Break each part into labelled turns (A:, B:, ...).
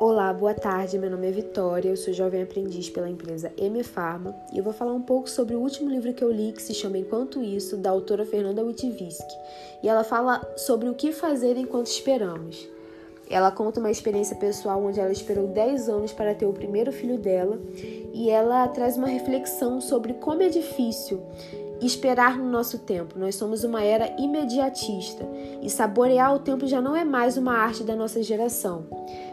A: Olá, boa tarde. Meu nome é Vitória, eu sou jovem aprendiz pela empresa M Pharma e eu vou falar um pouco sobre o último livro que eu li que se chama Enquanto Isso, da autora Fernanda Witwiski. E ela fala sobre o que fazer enquanto esperamos. Ela conta uma experiência pessoal onde ela esperou 10 anos para ter o primeiro filho dela e ela traz uma reflexão sobre como é difícil esperar no nosso tempo. Nós somos uma era imediatista e saborear o tempo já não é mais uma arte da nossa geração.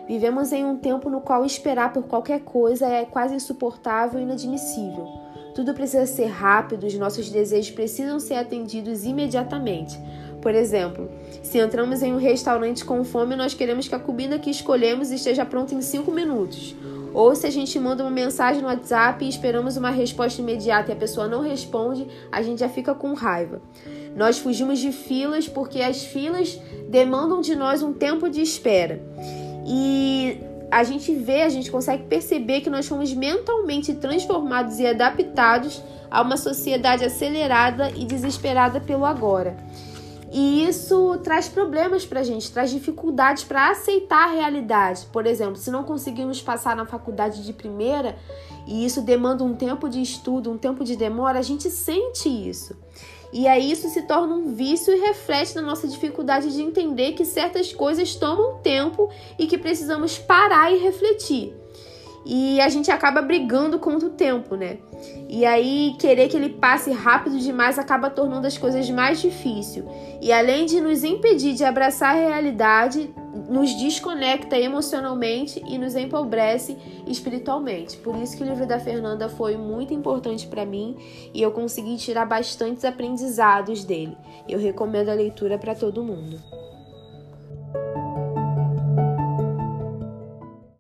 A: Vivemos em um tempo no qual esperar por qualquer coisa é quase insuportável e inadmissível. Tudo precisa ser rápido, os nossos desejos precisam ser atendidos imediatamente. Por exemplo, se entramos em um restaurante com fome, nós queremos que a comida que escolhemos esteja pronta em 5 minutos. Ou se a gente manda uma mensagem no WhatsApp e esperamos uma resposta imediata e a pessoa não responde, a gente já fica com raiva. Nós fugimos de filas porque as filas demandam de nós um tempo de espera. E a gente vê, a gente consegue perceber que nós fomos mentalmente transformados e adaptados a uma sociedade acelerada e desesperada pelo agora. E isso traz problemas para a gente, traz dificuldades para aceitar a realidade. Por exemplo, se não conseguimos passar na faculdade de primeira e isso demanda um tempo de estudo, um tempo de demora, a gente sente isso. E aí isso se torna um vício e reflete na nossa dificuldade de entender que certas coisas tomam tempo e que precisamos parar e refletir e a gente acaba brigando contra o tempo, né? E aí querer que ele passe rápido demais acaba tornando as coisas mais difíceis. E além de nos impedir de abraçar a realidade, nos desconecta emocionalmente e nos empobrece espiritualmente. Por isso que o livro da Fernanda foi muito importante para mim e eu consegui tirar bastantes aprendizados dele. Eu recomendo a leitura para todo mundo.